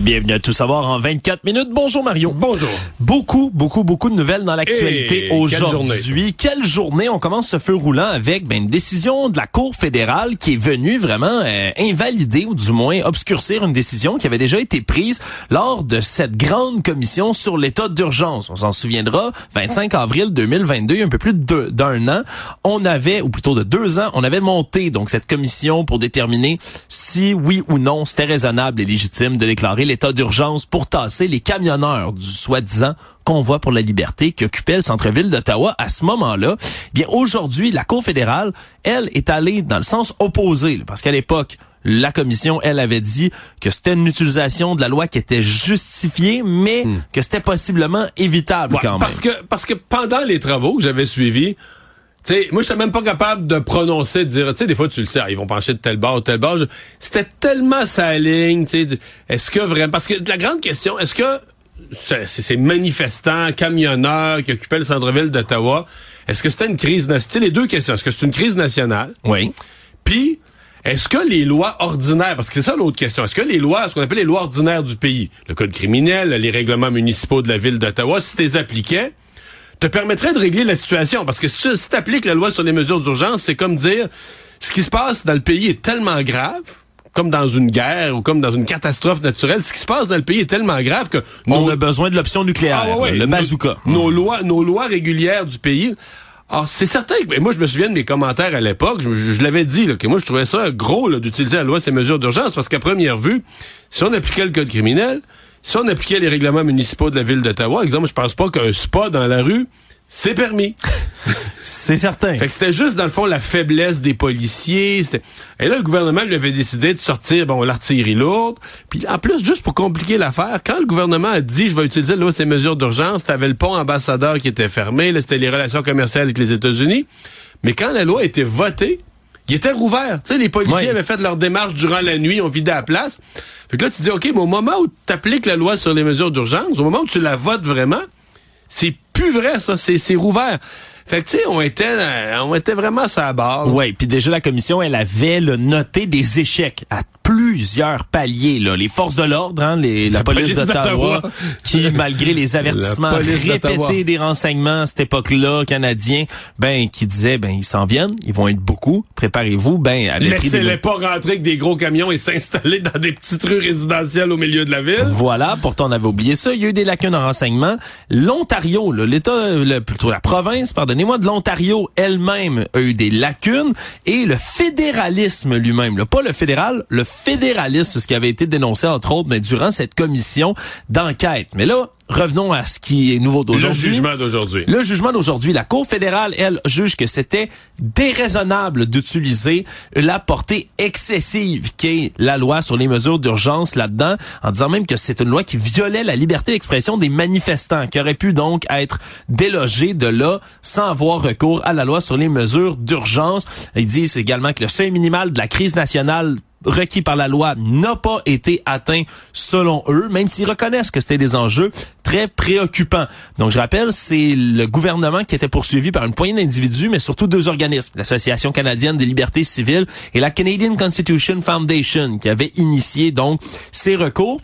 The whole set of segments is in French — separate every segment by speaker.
Speaker 1: Bienvenue à Tout savoir en 24 minutes. Bonjour Mario.
Speaker 2: Bonjour.
Speaker 1: Beaucoup, beaucoup, beaucoup de nouvelles dans l'actualité
Speaker 2: quelle
Speaker 1: aujourd'hui. Quelle journée. On commence ce feu roulant avec ben, une décision de la Cour fédérale qui est venue vraiment euh, invalider ou du moins obscurcir une décision qui avait déjà été prise lors de cette grande commission sur l'état d'urgence. On s'en souviendra, 25 avril 2022, il y a un peu plus d'un an, on avait, ou plutôt de deux ans, on avait monté donc cette commission pour déterminer si oui ou non c'était raisonnable et légitime de déclarer l'état d'urgence pour tasser les camionneurs du soi-disant convoi pour la liberté qui occupait le centre-ville d'Ottawa à ce moment-là. Bien aujourd'hui, la Cour fédérale, elle, est allée dans le sens opposé, parce qu'à l'époque, la commission, elle, avait dit que c'était une utilisation de la loi qui était justifiée, mais que c'était possiblement évitable
Speaker 2: Ouais,
Speaker 1: quand même.
Speaker 2: parce que parce que pendant les travaux que j'avais suivis, sais, moi, j'étais même pas capable de prononcer, de dire, tu sais, des fois, tu le sais, ah, ils vont pencher de tel bord ou tel bord. C'était tellement sa ligne, tu sais. Est-ce que vraiment, parce que la grande question, est-ce que ces manifestants, camionneurs qui occupaient le centre-ville d'Ottawa, est-ce que c'était une crise nationale? Les deux questions. Est-ce que c'est une crise nationale?
Speaker 1: Oui.
Speaker 2: Puis, est-ce que les lois ordinaires, parce que c'est ça l'autre question, est-ce que les lois, ce qu'on appelle les lois ordinaires du pays, le code criminel, les règlements municipaux de la ville d'Ottawa, si tu les appliquais, te permettraient de régler la situation? Parce que si tu si appliques la loi sur les mesures d'urgence, c'est comme dire, ce qui se passe dans le pays est tellement grave, comme dans une guerre ou comme dans une catastrophe naturelle, ce qui se passe dans le pays est tellement grave que
Speaker 1: On
Speaker 2: nos-
Speaker 1: a besoin de l'option nucléaire,
Speaker 2: ah ouais, ouais.
Speaker 1: le bazooka.
Speaker 2: Nos, lois, nos lois régulières du pays. Alors, c'est certain que, mais moi, je me souviens de mes commentaires à l'époque, je, je- je l'avais dit, là, que moi, je trouvais ça gros, d'utiliser la loi ces mesures d'urgence, parce qu'à première vue, si on appliquait le code criminel, si on appliquait les règlements municipaux de la ville d'Ottawa, exemple, je pense pas qu'un spa dans la rue, c'est permis.
Speaker 1: C'est certain.
Speaker 2: Fait que c'était juste, dans le fond, la faiblesse des policiers. Et là, le gouvernement lui avait décidé de sortir, bon, l'artillerie lourde. Puis en plus, juste pour compliquer l'affaire, quand le gouvernement a dit, je vais utiliser là ces mesures d'urgence, t'avais le pont ambassadeur qui était fermé, là, c'était les relations commerciales avec les États-Unis. Mais quand la loi a été votée, il était rouvert. Tu sais, les policiers
Speaker 1: Ouais.
Speaker 2: avaient fait leur démarche durant la nuit, ont vidé la place. Fait que là, tu dis, OK, mais au moment où tu la loi sur les mesures d'urgence, au moment où tu la votes vraiment, c'est plus vrai, ça. C'est, c'est rouvert. Fait que, tu sais, on était, euh, on était vraiment sur la barre.
Speaker 1: Oui, puis déjà la commission, elle avait là, noté des échecs à plusieurs paliers. Là. Les forces de l'ordre, hein, les, la,
Speaker 2: La
Speaker 1: police,
Speaker 2: police
Speaker 1: d'Ottawa, qui, malgré les avertissements répétés des renseignements à cette époque-là, canadiens, ben qui disaient, ben ils s'en viennent, ils vont être beaucoup, préparez-vous, ben des-
Speaker 2: Laissez-les pas rentrer avec des gros camions et s'installer dans des petites rues résidentielles au milieu de la ville.
Speaker 1: Voilà, pourtant on avait oublié ça. Il y a eu des lacunes en renseignement. L'Ontario, l'État, plutôt la province, pardonnez-moi, de l'Ontario elle-même a eu des lacunes et le fédéralisme lui-même, pas le fédéral, le fédéralisme, ce qui avait été dénoncé entre autres, mais durant cette commission d'enquête. Mais là, revenons à ce qui est nouveau
Speaker 2: Le
Speaker 1: d'aujourd'hui.
Speaker 2: jugement d'aujourd'hui.
Speaker 1: Le jugement d'aujourd'hui, la Cour fédérale, elle, juge que c'était déraisonnable d'utiliser la portée excessive qu'est la loi sur les mesures d'urgence là-dedans, en disant même que c'est une loi qui violait la liberté d'expression des manifestants, qui aurait pu donc être délogée de là sans avoir recours à la loi sur les mesures d'urgence. Ils disent également que le seuil minimal de la crise nationale requis par la loi n'a pas été atteint selon eux, même s'ils reconnaissent que c'était des enjeux très préoccupants. Donc, je rappelle, c'est le gouvernement qui était poursuivi par une poignée d'individus, mais surtout deux organismes, l'Association canadienne des libertés civiles et la Canadian Constitution Foundation, qui avaient initié donc ces recours.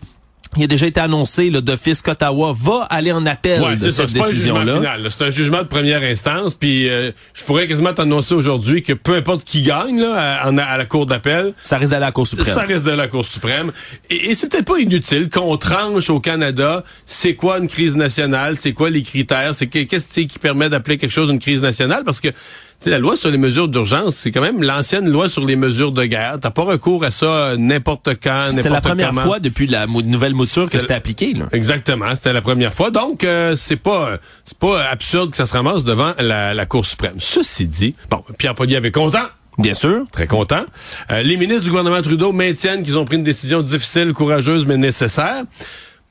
Speaker 1: Il a déjà été annoncé là, d'office qu'Ottawa va aller en appel
Speaker 2: Ouais,
Speaker 1: de cette décision-là.
Speaker 2: C'est un jugement de première instance. Puis euh, je pourrais quasiment t'annoncer aujourd'hui que peu importe qui gagne là, à, à la Cour d'appel,
Speaker 1: Ça risque d'aller à la Cour suprême.
Speaker 2: Ça reste de la Cour suprême. Et, et c'est peut-être pas inutile qu'on tranche au Canada c'est quoi une crise nationale, c'est quoi les critères, c'est que- qu'est-ce qui permet d'appeler quelque chose une crise nationale, parce que sais, la loi sur les mesures d'urgence, c'est quand même l'ancienne loi sur les mesures de guerre. T'as pas recours à ça euh, n'importe quand,
Speaker 1: C'était la
Speaker 2: n'importe
Speaker 1: première
Speaker 2: comment.
Speaker 1: fois depuis la mou- nouvelle mouture que
Speaker 2: C'était-
Speaker 1: appliqué. Là.
Speaker 2: Exactement, c'était la première fois. Donc euh, c'est pas euh, c'est pas absurde que ça se ramasse devant la, la Cour suprême. Ceci dit, bon, Pierre Poilievre avait content.
Speaker 1: Bien sûr.
Speaker 2: Très content. Euh, les ministres du gouvernement Trudeau maintiennent qu'ils ont pris une décision difficile, courageuse, mais nécessaire.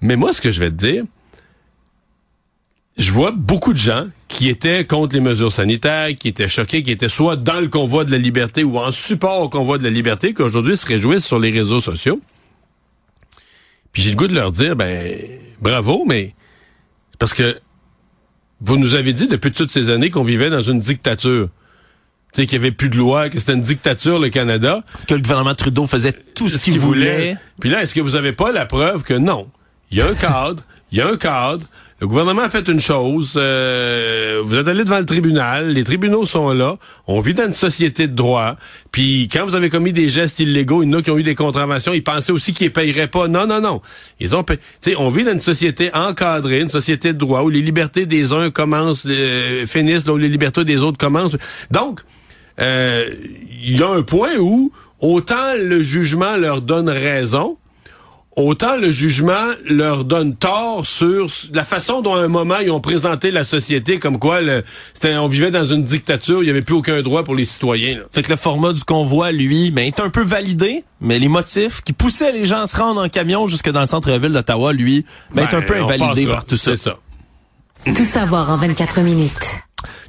Speaker 2: Mais moi, ce que je vais te dire, je vois beaucoup de gens qui étaient contre les mesures sanitaires, qui étaient choqués, qui étaient soit dans le convoi de la liberté ou en support au convoi de la liberté, qui aujourd'hui se réjouissent sur les réseaux sociaux. Puis j'ai le goût de leur dire, ben, bravo, mais c'est parce que vous nous avez dit depuis toutes ces années qu'on vivait dans une dictature. Qu'il n'y avait plus de loi, que c'était une dictature, le Canada.
Speaker 1: Que le gouvernement Trudeau faisait tout ce, qu'il voulait.
Speaker 2: Puis là, est-ce que vous avez pas la preuve que non? Il y a un cadre, il y a un cadre, le gouvernement a fait une chose. Euh, vous êtes allé devant le tribunal. Les tribunaux sont là. On vit dans une société de droit. Puis quand vous avez commis des gestes illégaux, il y en a qui ont eu des contraventions. Ils pensaient aussi qu'ils ne payeraient pas. Non, non, non. Ils ont payé. on vit dans une société encadrée, une société de droit où les libertés des uns commencent, euh, finissent, là où les libertés des autres commencent. Donc, euh, il y a un point où autant le jugement leur donne raison, autant le jugement leur donne tort sur la façon dont à un moment ils ont présenté la société comme quoi le, on vivait dans une dictature, il n'y avait plus aucun droit pour les citoyens.
Speaker 1: Fait que le format du convoi, lui, ben, est un peu validé, mais les motifs qui poussaient les gens à se rendre en camion jusque dans le centre-ville d'Ottawa, lui, ben, est un ben, peu invalidé par tout ça.
Speaker 2: ça.
Speaker 3: Tout savoir en 24 minutes.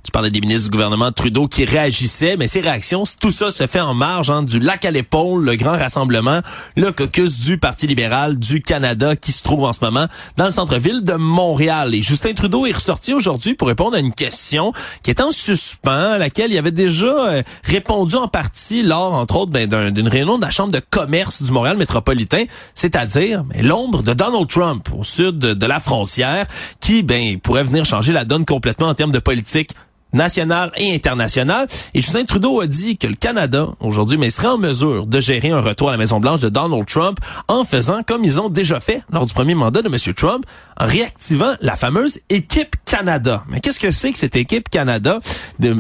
Speaker 1: Tu parlais des ministres du gouvernement Trudeau qui réagissaient, mais ces réactions, tout ça se fait en marge hein, du lac à l'épaule, le grand rassemblement, le caucus du Parti libéral du Canada qui se trouve en ce moment dans le centre-ville de Montréal. Et Justin Trudeau est ressorti aujourd'hui pour répondre à une question qui est en suspens, à laquelle il avait déjà euh, répondu en partie lors, entre autres, ben, d'une réunion de la Chambre de commerce du Montréal métropolitain, c'est-à-dire ben, l'ombre de Donald Trump au sud de la frontière, qui ben, pourrait venir changer la donne complètement en termes de politique nationale et internationale. Et Justin Trudeau a dit que le Canada, aujourd'hui, mais serait en mesure de gérer un retour à la Maison-Blanche de Donald Trump en faisant comme ils ont déjà fait lors du premier mandat de M. Trump, en réactivant la fameuse équipe Canada. Mais qu'est-ce que c'est que cette équipe Canada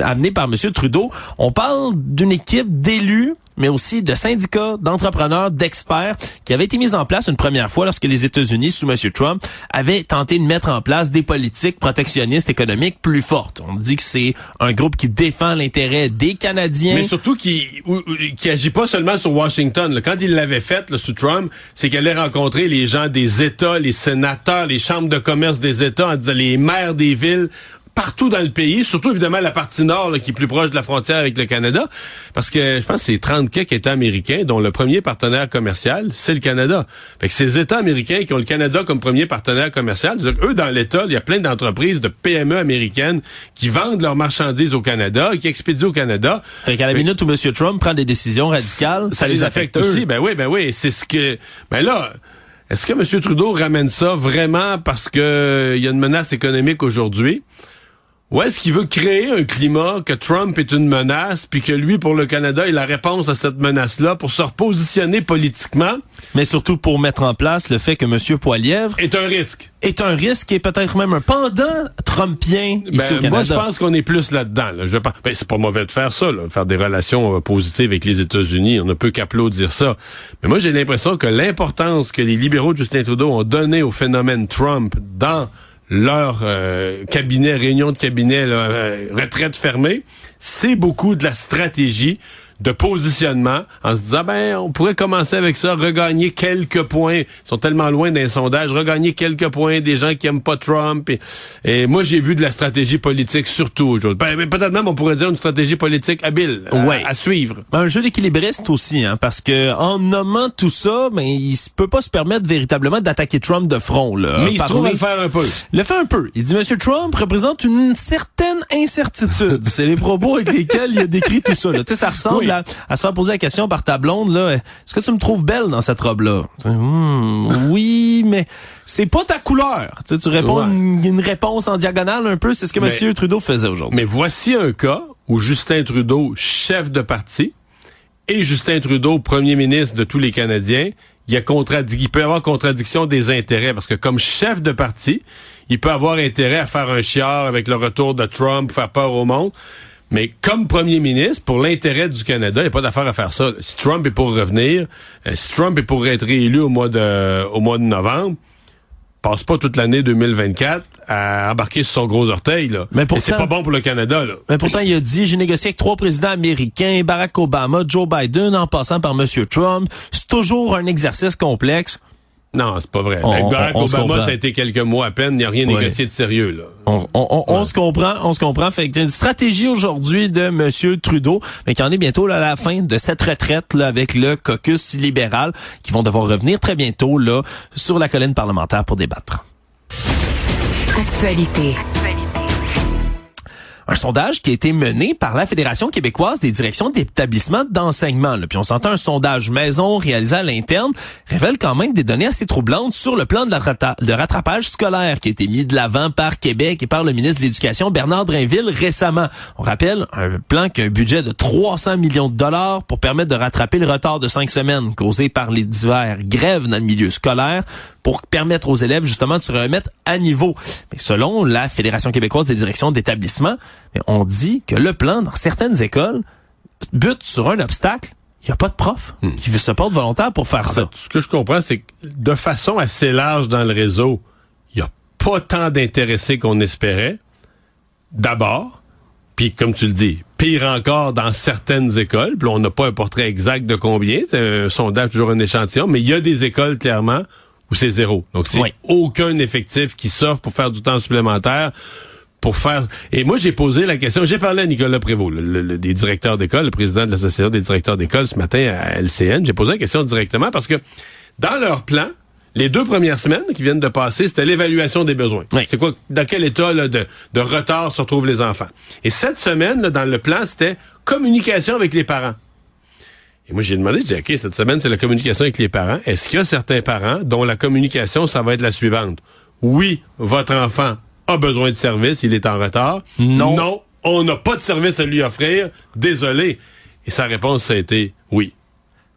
Speaker 1: amenée par M. Trudeau? On parle d'une équipe d'élus mais aussi de syndicats, d'entrepreneurs, d'experts qui avaient été mis en place une première fois lorsque les États-Unis, sous M. Trump, avaient tenté de mettre en place des politiques protectionnistes économiques plus fortes. On dit que c'est un groupe qui défend l'intérêt des Canadiens.
Speaker 2: Mais surtout qui, qui agit pas seulement sur Washington. Quand il l'avait fait, sous Trump, c'est qu'elle allait rencontrer les gens des États, les sénateurs, les chambres de commerce des États, les maires des villes partout dans le pays, surtout évidemment la partie nord qui est plus proche de la frontière avec le Canada, parce que je pense que c'est 30 quelques États américains dont le premier partenaire commercial, c'est le Canada. Fait que ces États américains qui ont le Canada comme premier partenaire commercial, eux dans l'État, il y a plein d'entreprises de PME américaines qui vendent leurs marchandises au Canada, qui expédient au Canada.
Speaker 1: Fait qu'à la minute où M. Trump prend des décisions radicales,
Speaker 2: ça, les affecte, aussi. Ben oui, ben oui, c'est ce que ben là est-ce que M. Trudeau ramène ça vraiment parce que il y a une menace économique aujourd'hui? Ou est-ce qu'il veut créer un climat que Trump est une menace, puis que lui, pour le Canada, est la réponse à cette menace-là, pour se repositionner politiquement?
Speaker 1: Mais surtout pour mettre en place le fait que M. Poilièvre...
Speaker 2: Est un risque.
Speaker 1: Est un risque et peut-être même un pendant trumpien ici ben, au Canada.
Speaker 2: Moi, je pense qu'on est plus là-dedans. Là. Je pense... ben, c'est pas mauvais de faire ça, là, faire des relations euh, positives avec les États-Unis. On ne peut qu'applaudir ça. Mais moi, j'ai l'impression que l'importance que les libéraux de Justin Trudeau ont donné au phénomène Trump dans leur euh, cabinet, réunion de cabinet, euh, retraite fermée, c'est beaucoup de la stratégie de positionnement en se disant ben on pourrait commencer avec ça, regagner quelques points. Ils sont tellement loin d'un sondage, regagner quelques points des gens qui aiment pas Trump. Et, moi j'ai vu de la stratégie politique surtout aujourd'hui. Ben, peut-être même on pourrait dire une stratégie politique habile à, suivre.
Speaker 1: Ben, un jeu d'équilibriste aussi, hein, parce que en nommant tout ça, ben il peut pas se permettre véritablement d'attaquer Trump de front. Là,
Speaker 2: Mais il se trouve à le faire un peu.
Speaker 1: Le fait un peu. Il dit Monsieur Trump représente une certaine incertitude. C'est les propos avec lesquels il a décrit tout ça. Tu sais, ça ressemble à, se faire poser la question par ta blonde, là, est-ce que tu me trouves belle dans cette robe-là? Hmm, oui, mais c'est pas ta couleur. Tu, tu réponds une, réponse en diagonale un peu, c'est ce que M. Trudeau faisait aujourd'hui.
Speaker 2: Mais voici un cas où Justin Trudeau, chef de parti, et Justin Trudeau, premier ministre de tous les Canadiens, il, y a il peut y avoir contradiction des intérêts parce que comme chef de parti, il peut avoir intérêt à faire un chiard avec le retour de Trump, faire peur au monde. Mais comme premier ministre, pour l'intérêt du Canada, il n'y a pas d'affaire à faire ça. Si Trump est pour revenir, euh, si Trump est pour être réélu au mois de, au mois de novembre, passe pas toute l'année 2024 à embarquer sur son gros orteil là. Mais pourtant, c'est pas bon pour le Canada là.
Speaker 1: Mais pourtant il a dit j'ai négocié avec trois présidents américains, Barack Obama, Joe Biden en passant par M. Trump. C'est toujours un exercice complexe.
Speaker 2: Non, c'est pas vrai. Avec Barack Obama, ça a été quelques mois à peine. Il n'y a rien négocié de sérieux. Là.
Speaker 1: On, se comprend, on se comprend. Fait que une stratégie aujourd'hui de M. Trudeau, mais qui en est bientôt là, à la fin de cette retraite là, avec le caucus libéral, qui vont devoir revenir très bientôt là sur la colline parlementaire pour débattre.
Speaker 3: Actualité.
Speaker 1: Un sondage qui a été mené par la Fédération québécoise des directions d'établissements d'enseignement. Puis on s'entend un sondage maison réalisé à l'interne révèle quand même des données assez troublantes sur le plan de, la de rattrapage scolaire qui a été mis de l'avant par Québec et par le ministre de l'Éducation Bernard Drinville récemment. On rappelle un plan qui a un budget de 300 millions de dollars pour permettre de rattraper le retard de cinq semaines causé par les divers grèves dans le milieu scolaire pour permettre aux élèves justement de se remettre à niveau. Mais selon la Fédération québécoise des directions d'établissement, on dit que le plan dans certaines écoles bute sur un obstacle il n'y a pas de prof hmm. qui se porte volontaire pour faire ça.
Speaker 2: ce que je comprends, c'est que de façon assez large dans le réseau, il n'y a pas tant d'intéressés qu'on espérait. D'abord, puis comme tu le dis, pire encore dans certaines écoles, puis on n'a pas un portrait exact de combien, c'est un sondage toujours un échantillon, mais il y a des écoles clairement ou c'est zéro. Donc, c'est aucun effectif qui s'offre pour faire du temps supplémentaire pour faire. Et moi, j'ai posé la question. J'ai parlé à Nicolas Prévost, le, des directeurs d'école, le président de l'association des directeurs d'école ce matin à LCN. J'ai posé la question directement parce que dans leur plan, les deux premières semaines qui viennent de passer, c'était l'évaluation des besoins. C'est quoi, dans quel état de, de, retard se retrouvent les enfants. Et cette semaine, dans le plan, c'était communication avec les parents. Et moi, j'ai demandé, j'ai dit, OK, cette semaine, c'est la communication avec les parents. Est-ce qu'il y a certains parents dont la communication, ça va être la suivante? Oui, votre enfant a besoin de service, il est en retard. Non. Non, on n'a pas de service à lui offrir. Désolé. Et sa réponse, ça a été oui.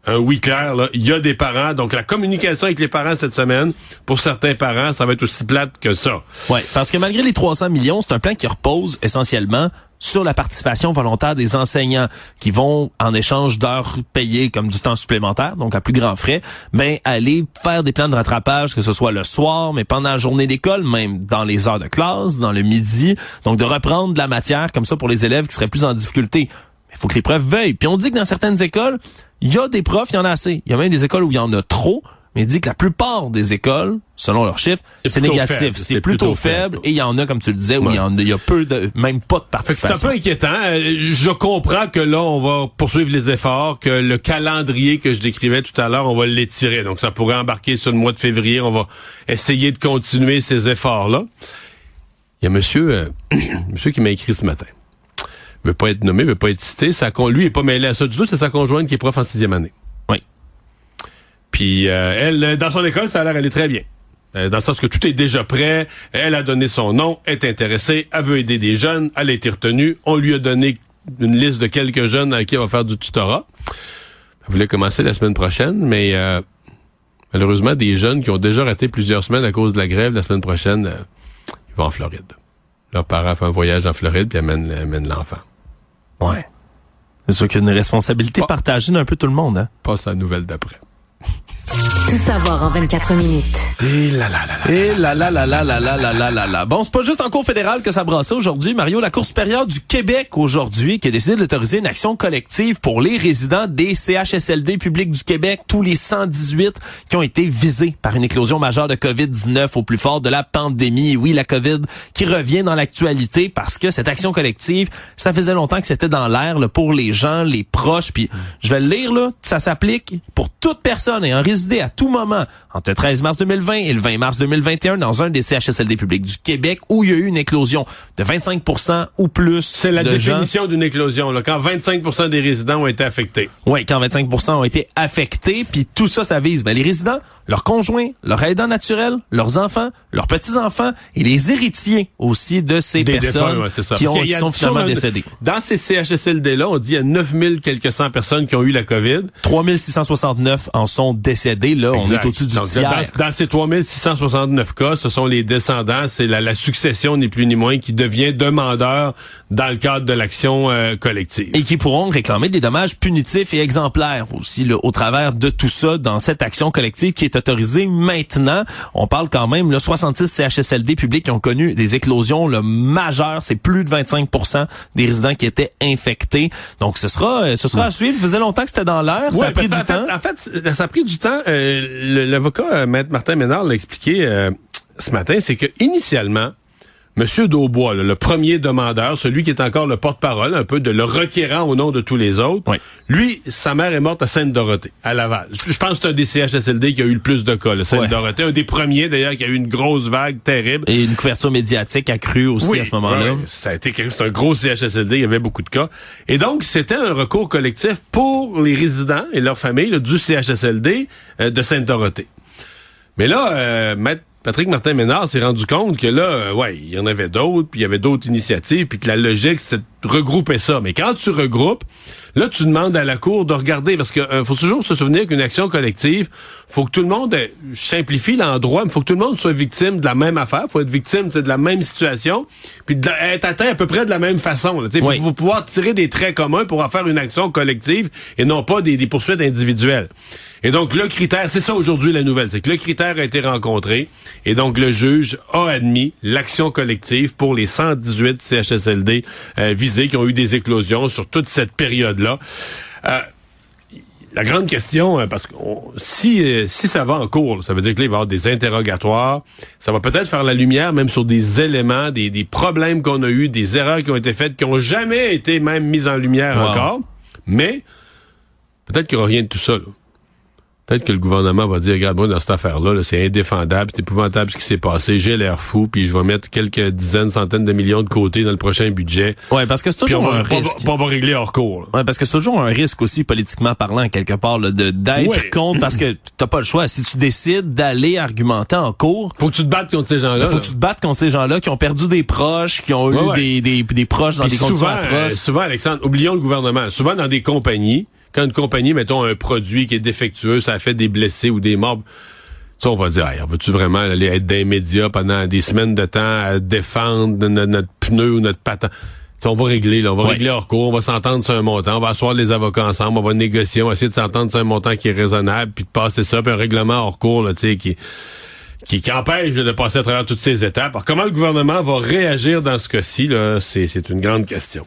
Speaker 2: Un oui clair, là. Il y a des parents. Donc, la communication avec les parents cette semaine, pour certains parents, ça va être aussi plate que ça.
Speaker 1: Ouais. Parce que malgré les 300 millions, c'est un plan qui repose essentiellement sur la participation volontaire des enseignants qui vont, en échange d'heures payées comme du temps supplémentaire, donc à plus grands frais, mais aller faire des plans de rattrapage, que ce soit le soir, mais pendant la journée d'école, même dans les heures de classe, dans le midi, donc de reprendre de la matière comme ça pour les élèves qui seraient plus en difficulté. Il faut que les profs veuillent. Puis on dit que dans certaines écoles, il y a des profs, il y en a assez. Il y a même des écoles où il y en a trop, mais il dit que la plupart des écoles, selon leurs chiffres, c'est négatif. C'est plutôt, faible. Et il y en a, comme tu le disais, où il y, en a, il y a peu de, même pas de participation.
Speaker 2: C'est un peu inquiétant. Euh, je comprends que là, on va poursuivre les efforts, que le calendrier que je décrivais tout à l'heure, on va l'étirer. Donc, ça pourrait embarquer sur le mois de février. On va essayer de continuer ces efforts-là. Il y a monsieur, euh, monsieur qui m'a écrit ce matin. Il veut pas être nommé, il veut pas être cité. Ça, lui, il est pas mêlé à ça du tout. C'est sa conjointe qui est prof en sixième année. Puis euh, elle, dans son école, ça a l'air aller très bien. Euh, dans le sens que tout est déjà prêt, elle a donné son nom, est intéressée, elle veut aider des jeunes, elle a été retenue, on lui a donné une liste de quelques jeunes à qui elle va faire du tutorat. Elle voulait commencer la semaine prochaine, mais euh, malheureusement, des jeunes qui ont déjà raté plusieurs semaines à cause de la grève, la semaine prochaine, ils vont en Floride. Leurs parents font un voyage en Floride puis amènent, amènent l'enfant.
Speaker 1: Ouais. C'est sûr qu'il y a une responsabilité partagée d'un peu tout le monde. Hein?
Speaker 2: Passe la nouvelle d'après.
Speaker 3: Tout savoir en 24 minutes.
Speaker 1: Et là là. Et. Bon, c'est pas juste en cours fédéral que ça brassait aujourd'hui, Mario. La Cour supérieure du Québec aujourd'hui qui a décidé d'autoriser une action collective pour les résidents des CHSLD publics du Québec, tous les 118 qui ont été visés par une éclosion majeure de COVID-19 au plus fort de la pandémie. Et oui, la COVID qui revient dans l'actualité parce que cette action collective, ça faisait longtemps que c'était dans l'air pour les gens, les proches. Puis je vais le lire là, ça s'applique pour toute personne ayant résidé à tout moment entre le 13 mars 2020 et le 20 mars 2021 dans un des CHSLD publics du Québec où il y a eu une éclosion de 25 ou plus.
Speaker 2: C'est la définition d'une éclosion, là, quand 25% des résidents ont été affectés.
Speaker 1: Oui, quand 25% ont été affectés, puis tout ça, ça vise ben, les résidents, leurs conjoints, leurs aidants naturels, leurs enfants, leurs petits-enfants et les héritiers aussi de ces personnes qui, ont, qui sont finalement décédées.
Speaker 2: Dans ces CHSLD-là, on dit qu'il y a 9000 quelques personnes qui ont eu la COVID.
Speaker 1: 3669 en sont décédés. Là, on est au-dessus du tiers.
Speaker 2: Dans, dans, ces 3669 cas, ce sont les descendants, c'est la, la, succession ni plus ni moins qui devient demandeur dans le cadre de l'action euh, collective.
Speaker 1: Et qui pourront réclamer des dommages punitifs et exemplaires aussi là, au travers de tout ça dans cette action collective qui est autorisé maintenant. On parle quand même, là, 66 CHSLD publics qui ont connu des éclosions le majeures. C'est plus de 25% des résidents qui étaient infectés. Donc, ce sera, euh, ce sera à suivre. Ça faisait longtemps que c'était dans l'air. ça a pris du temps.
Speaker 2: en fait, ça a pris du temps. Euh, l'avocat, euh, Maître Martin Ménard, l'a expliqué ce matin, c'est que initialement, Monsieur Daubois, là, le premier demandeur, celui qui est encore le porte-parole, un peu de le requérant au nom de tous les autres,
Speaker 1: Oui.
Speaker 2: lui, sa mère est morte à Sainte-Dorothée, à Laval. Je pense que c'est un des CHSLD qui a eu le plus de cas, Sainte-Dorothée. Un des premiers, d'ailleurs, qui a eu une grosse vague terrible.
Speaker 1: Et une couverture médiatique accrue aussi à ce moment-là.
Speaker 2: ouais, ça a été c'est un gros CHSLD, il y avait beaucoup de cas. Et donc, c'était un recours collectif pour les résidents et leurs familles là, du CHSLD euh, de Sainte-Dorothée. Mais là, euh, Maître Patrick Martin Ménard s'est rendu compte que là, euh, ouais, il y en avait d'autres, puis il y avait d'autres initiatives, puis que la logique, c'est de regrouper ça. Mais quand tu regroupes, là, tu demandes à la Cour de regarder, parce que euh, faut toujours se souvenir qu'une action collective, faut que tout le monde, euh, je simplifie l'endroit, mais faut que tout le monde soit victime de la même affaire, faut être victime de la même situation, puis être atteint à peu près de la même façon. Il
Speaker 1: Oui.
Speaker 2: faut pouvoir tirer des traits communs pour en faire une action collective et non pas des, des poursuites individuelles. Et donc, le critère, c'est ça aujourd'hui la nouvelle, c'est que le critère a été rencontré et donc le juge a admis l'action collective pour les 118 CHSLD euh, visés qui ont eu des éclosions sur toute cette période-là. Euh, la grande question, euh, parce que on- si, euh, si ça va en cours, ça veut dire que là, il va y avoir des interrogatoires. Ça va peut-être faire la lumière même sur des éléments, des, des problèmes qu'on a eus, des erreurs qui ont été faites, qui ont jamais été même mises en lumière
Speaker 1: Wow.
Speaker 2: encore. Mais peut-être qu'il n'y aura rien de tout ça. là. Peut-être que le gouvernement va dire, regarde, moi, dans cette affaire-là, là, c'est indéfendable, c'est épouvantable ce qui s'est passé, j'ai l'air fou, puis je vais mettre quelques dizaines, centaines de millions de côté dans le prochain budget.
Speaker 1: Ouais, parce que c'est
Speaker 2: on
Speaker 1: toujours
Speaker 2: va,
Speaker 1: un risque.
Speaker 2: on va régler hors cours.
Speaker 1: Ouais, parce que c'est toujours un risque aussi politiquement parlant quelque part là, de d'être
Speaker 2: Ouais.
Speaker 1: contre parce que t'as pas le choix. Si tu décides d'aller argumenter en cours,
Speaker 2: Faut que tu te battes contre ces gens-là.
Speaker 1: faut
Speaker 2: là.
Speaker 1: que tu te battes contre ces gens-là qui ont perdu des proches, qui ont
Speaker 2: Ouais,
Speaker 1: eu
Speaker 2: ouais.
Speaker 1: Des, des, des proches dans
Speaker 2: Puis
Speaker 1: des conditions
Speaker 2: souvent, euh,
Speaker 1: atroces.
Speaker 2: souvent, Alexandre, oublions le gouvernement. Souvent, dans des compagnies, quand une compagnie, mettons, un produit qui est défectueux, ça a fait des blessés ou des morts, ça, on va dire, hey, veux-tu vraiment aller être dans les médias pendant des semaines de temps à défendre no- notre pneu ou notre patin? Ça, on va régler, là. On va
Speaker 1: Ouais.
Speaker 2: régler hors cours, on va s'entendre sur un montant, on va asseoir les avocats ensemble, on va négocier, on va essayer de s'entendre sur un montant qui est raisonnable, puis de passer ça, puis un règlement hors cours, là, tu sais, qui, qui, qui empêche de passer à travers toutes ces étapes. Alors, comment le gouvernement va réagir dans ce cas-ci, là, c'est, c'est une grande question.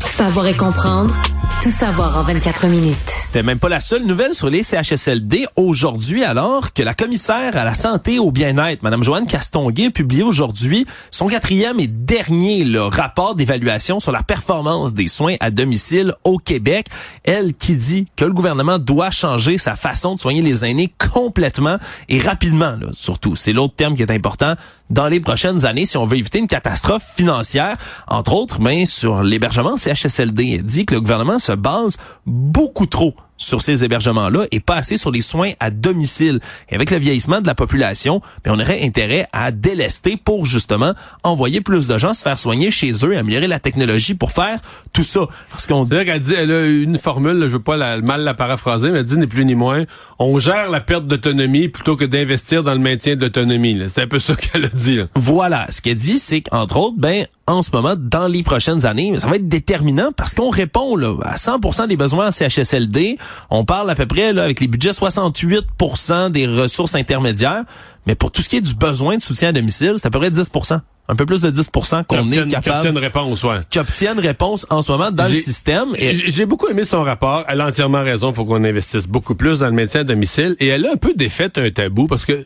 Speaker 3: Savoir et comprendre. Tout savoir en 24 minutes.
Speaker 1: C'était même pas la seule nouvelle sur les CHSLD aujourd'hui, alors que la commissaire à la santé et au bien-être, Madame Joanne Castonguay, a publié aujourd'hui son quatrième et dernier rapport d'évaluation sur la performance des soins à domicile au Québec. Elle qui dit que le gouvernement doit changer sa façon de soigner les aînés complètement et rapidement, là, surtout. C'est l'autre terme qui est important dans les prochaines années si on veut éviter une catastrophe financière, entre autres, mais sur l'hébergement CHSLD. Elle dit que le gouvernement se base beaucoup trop sur ces hébergements-là et pas assez sur les soins à domicile. Et avec le vieillissement de la population, ben, on aurait intérêt à délester pour justement envoyer plus de gens se faire soigner chez eux et améliorer la technologie pour faire tout ça. Parce qu'on
Speaker 2: qu'elle dit, elle a une formule, là, je veux pas la- mal la paraphraser, mais elle dit ni plus ni moins, on gère la perte d'autonomie plutôt que d'investir dans le maintien de l'autonomie. C'est un peu ça qu'elle a dit. Là.
Speaker 1: Voilà, ce qu'elle dit, c'est qu'entre autres, ben en ce moment, dans les prochaines années, ça va être déterminant parce qu'on répond là, à 100% des besoins en CHSLD. On parle à peu près là, avec les budgets 68% des ressources intermédiaires, mais pour tout ce qui est du besoin de soutien à domicile, c'est à peu près 10%. Un peu plus de 10% qu'on est capable
Speaker 2: réponse, ouais.
Speaker 1: qui obtiennent réponse en ce moment dans le système. Et
Speaker 2: J'ai j'ai beaucoup aimé son rapport. Elle a entièrement raison. Il faut qu'on investisse beaucoup plus dans le maintien à domicile. Et elle a un peu défait un tabou parce que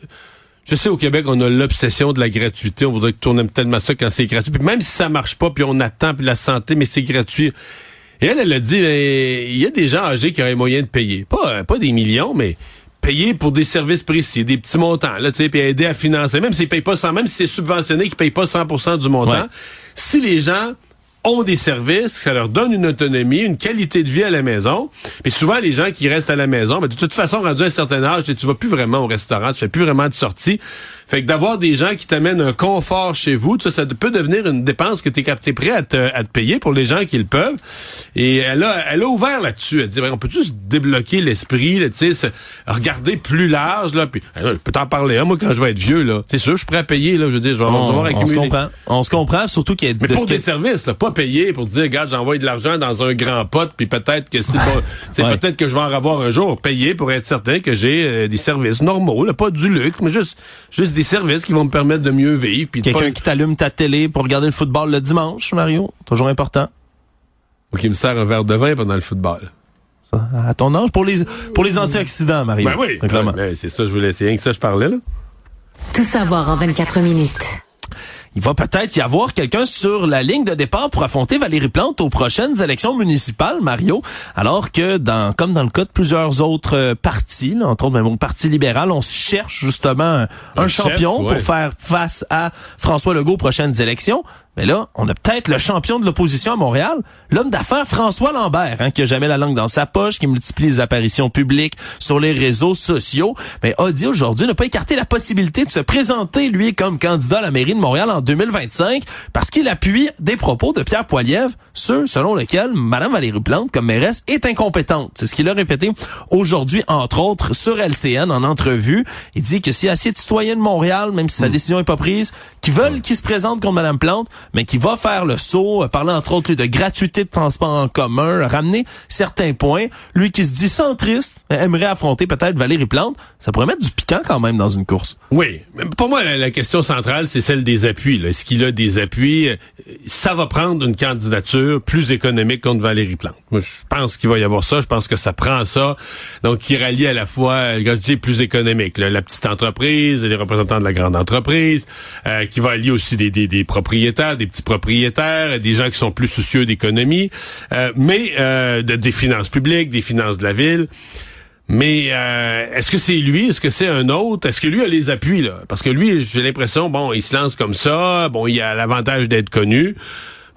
Speaker 2: je sais au Québec, on a l'obsession de la gratuité. On voudrait que tourne tellement ça quand c'est gratuit. Puis même si ça marche pas, puis on attend, puis la santé, mais c'est gratuit. Et elle, elle a dit, euh, il y a des gens âgés qui auraient moyen de payer. Pas, euh, pas des millions, mais payer pour des services précis, des petits montants, là, tu sais, puis aider à financer. Même s'ils payent pas 100, même si c'est subventionné, qu'ils payent pas 100% du montant.
Speaker 1: Ouais.
Speaker 2: Si les gens ont des services, ça leur donne une autonomie, une qualité de vie à la maison. Mais souvent, les gens qui restent à la maison, ben, de toute façon, rendu à un certain âge, tu vas plus vraiment au restaurant, tu fais plus vraiment de sorties. Fait que d'avoir des gens qui t'amènent un confort chez vous, ça, ça peut devenir une dépense que tu es, prêt à te, à te payer pour les gens qui le peuvent. Et elle a, elle a ouvert là-dessus. Elle dit, ben, on peut juste débloquer l'esprit, là, tu sais, regarder plus large, là. Puis, euh, je peux t'en parler, hein, moi, quand je vais être vieux, là. C'est sûr, je suis prêt à payer, là. Je veux dire, je vais
Speaker 1: on,
Speaker 2: avoir
Speaker 1: on se comprend. On se comprend, surtout qu'il y a
Speaker 2: Mais
Speaker 1: de
Speaker 2: pour des services, là, pas payer pour dire, regarde, j'envoie de l'argent dans un grand pot, puis peut-être que c'est bon, c'est
Speaker 1: Ouais.
Speaker 2: peut-être que je vais en avoir un jour. Payer pour être certain que j'ai euh, des services normaux, là, pas du luxe, mais juste, juste des services qui vont me permettre de mieux vivre.
Speaker 1: Quelqu'un
Speaker 2: pas-
Speaker 1: qui t'allume ta télé pour regarder le football le dimanche, Mario? Toujours important.
Speaker 2: ou qui me sert un verre de vin pendant le football.
Speaker 1: Ça, à ton âge, pour les, pour les antioxydants, Mario.
Speaker 2: Ben oui,
Speaker 1: Clairement.
Speaker 2: ben, c'est ça, je voulais essayer. que ça, je parlais, là.
Speaker 3: Tout savoir en 24 minutes.
Speaker 1: Il va peut-être y avoir quelqu'un sur la ligne de départ pour affronter Valérie Plante aux prochaines élections municipales, Mario. Alors que dans, comme dans le cas de plusieurs autres euh, partis, là, entre autres même au Parti libéral, on cherche justement un, champion pour faire face à François Legault aux prochaines élections. Mais là, on a peut-être le champion de l'opposition à Montréal, l'homme d'affaires François Lambert, hein, qui a jamais la langue dans sa poche, qui multiplie les apparitions publiques sur les réseaux sociaux, mais a dit aujourd'hui ne pas écarter la possibilité de se présenter, lui, comme candidat à la mairie de Montréal en 2025, parce qu'il appuie des propos de Pierre Poilievre, ceux selon lesquels Mme Valérie Plante, comme mairesse, est incompétente. C'est ce qu'il a répété aujourd'hui, entre autres, sur LCN, en entrevue. Il dit que s'il y a assez de citoyens de Montréal, même si sa hmm. décision est pas prise, qui veulent qu'il se présente contre Mme Plante, mais qui va faire le saut, euh, parler entre autres de gratuité de transport en commun, ramener certains points. Lui qui se dit centriste, aimerait affronter peut-être Valérie Plante. Ça pourrait mettre du piquant quand même dans une course.
Speaker 2: Oui, pour moi, la, question centrale, c'est celle des appuis. Est-ce qu'il a des appuis? Ça va prendre une candidature plus économique contre Valérie Plante. Je pense qu'il va y avoir ça. Je pense que ça prend ça. Donc, qui rallie à la fois, quand je dis plus économique, la petite entreprise, les représentants de la grande entreprise, euh, qui va allier aussi des, des, des propriétaires, des petits propriétaires, des gens qui sont plus soucieux d'économie, euh, mais euh, de, des finances publiques, des finances de la ville. Mais euh, est-ce que c'est lui? Est-ce que c'est un autre? Est-ce que lui a les appuis là? Parce que lui, j'ai l'impression, bon, il se lance comme ça, bon, il a l'avantage d'être connu.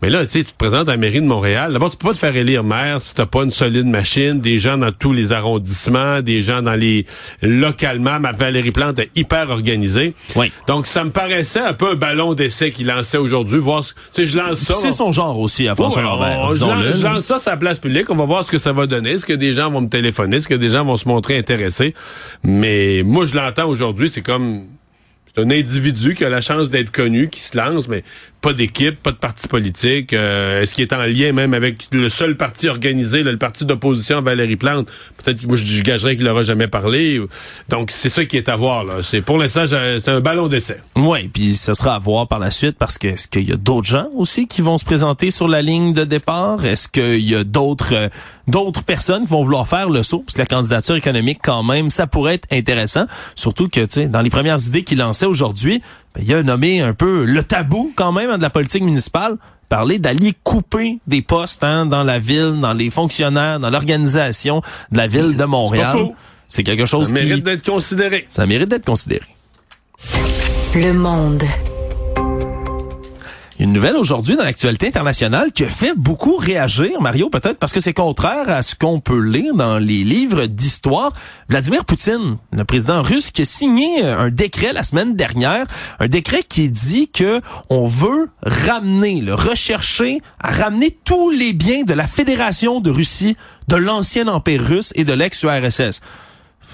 Speaker 2: Mais là, tu sais, tu te présentes à la mairie de Montréal. D'abord, tu peux pas te faire élire maire si t'as pas une solide machine, des gens dans tous les arrondissements, des gens dans les localement. Ma Valérie Plante est hyper organisée.
Speaker 1: Oui.
Speaker 2: Donc, ça me paraissait un peu un ballon d'essai qu'il lançait aujourd'hui. Voir, tu sais, je lance ça.
Speaker 1: C'est son genre aussi à François
Speaker 2: ouais, je, lance, ça sur la place publique. On va voir ce que ça va donner. Est-ce que des gens vont me téléphoner? Est-ce que des gens vont se montrer intéressés? Mais moi, je l'entends aujourd'hui. C'est comme c'est un individu qui a la chance d'être connu, qui se lance, mais pas d'équipe, pas de parti politique. Euh, est-ce qu'il est en lien même avec le seul parti organisé, le parti d'opposition Valérie Plante? Peut-être que moi, je gagerais qu'il n'aura jamais parlé. Donc, c'est ça qui est à voir. Là. C'est Pour l'instant, c'est un ballon d'essai.
Speaker 1: Oui, puis ce sera à voir par la suite parce que est-ce qu'il y a d'autres gens aussi qui vont se présenter sur la ligne de départ? Est-ce qu'il y a d'autres euh, d'autres personnes qui vont vouloir faire le saut? Parce que la candidature économique, quand même, ça pourrait être intéressant. Surtout que, tu sais, dans les premières idées qu'il lançait aujourd'hui, ben, il a nommé un peu le tabou quand même hein, de la politique municipale parler d'aller couper des postes hein, dans la ville, dans les fonctionnaires, dans l'organisation de la ville de Montréal. C'est quelque chose
Speaker 2: qui... Ça mérite d'être considéré.
Speaker 1: Ça mérite d'être considéré.
Speaker 3: Le monde
Speaker 1: une nouvelle aujourd'hui dans l'actualité internationale qui fait beaucoup réagir, Mario, peut-être parce que c'est contraire à ce qu'on peut lire dans les livres d'histoire. Vladimir Poutine, le président russe, qui a signé un décret la semaine dernière, un décret qui dit que on veut ramener, le rechercher, à ramener tous les biens de la Fédération de Russie, de l'ancien empire russe et de l'ex-URSS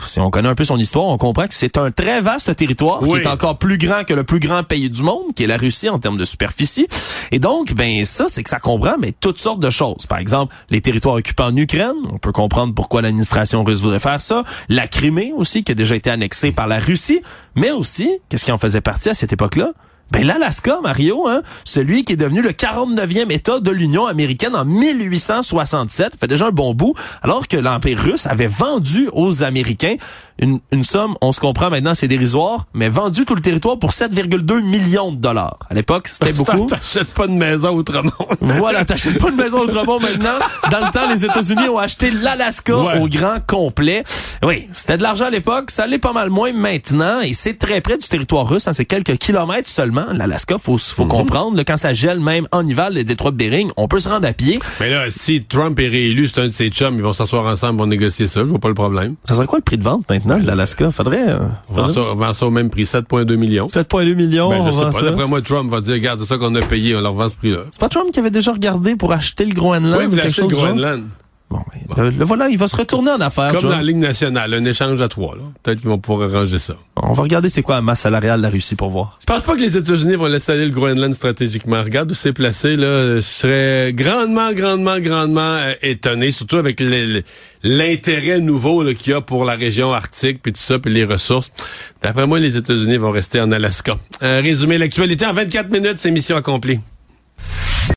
Speaker 1: si on connaît un peu son histoire, on comprend que c'est un très vaste territoire qui est encore plus grand que le plus grand pays du monde, qui est la Russie en termes de superficie. Et donc, ben ça, c'est que ça comprend mais toutes sortes de choses. Par exemple, les territoires occupés en Ukraine, on peut comprendre pourquoi l'administration russe voudrait faire ça. La Crimée aussi, qui a déjà été annexée par la Russie, mais aussi, qu'est-ce qui en faisait partie à cette époque-là? Ben l'Alaska, Mario, hein, celui qui est devenu le 49e État de l'Union américaine en 1867, fait déjà un bon bout, alors que l'Empire russe avait vendu aux Américains une, une somme, on se comprend maintenant, c'est dérisoire, mais vendu tout le territoire pour 7,2 millions de dollars. À l'époque, c'était beaucoup.
Speaker 2: T'achètes pas de maison autrement.
Speaker 1: voilà, t'achètes pas de maison autrement maintenant. Dans le temps, les États-Unis ont acheté l'Alaska au grand complet. Oui, c'était de l'argent à l'époque, ça l'est pas mal moins maintenant, et c'est très près du territoire russe, hein, c'est quelques kilomètres seulement. L'Alaska, faut, faut mhm. comprendre, quand ça gèle même en hiver, les détroits de Bering, on peut se rendre à pied.
Speaker 2: Mais là, si Trump est réélu, c'est un de ses chums, ils vont s'asseoir ensemble, vont négocier ça, je vois pas le problème.
Speaker 1: Ça serait quoi le prix de vente maintenant? De l'Alaska. Faudrait. Euh,
Speaker 2: faudrait... Vend, ça, au même prix, 7,2 millions.
Speaker 1: 7,2 millions.
Speaker 2: Ben, je sais pas. D'après moi, Trump va dire, regarde, c'est ça qu'on a payé, on leur vend ce prix-là.
Speaker 1: C'est pas Trump qui avait déjà regardé pour acheter le Groenland?
Speaker 2: Oui, il voulait acheter le Groenland.
Speaker 1: Bon, Le, voilà, il va se retourner en affaires.
Speaker 2: Comme dans la Ligue nationale, un échange à trois. Peut-être qu'ils vont pouvoir arranger ça.
Speaker 1: On va regarder c'est quoi la masse salariale de la Russie pour voir.
Speaker 2: Je pense pas que les États-Unis vont laisser aller le Groenland stratégiquement. Regarde où c'est placé. Là, je serais grandement, grandement, grandement euh, étonné, surtout avec l'intérêt nouveau qu'il y a pour la région arctique, puis tout ça, puis les ressources. D'après moi, les États-Unis vont rester en Alaska. Euh, résumer l'actualité en 24 minutes, c'est mission accomplie.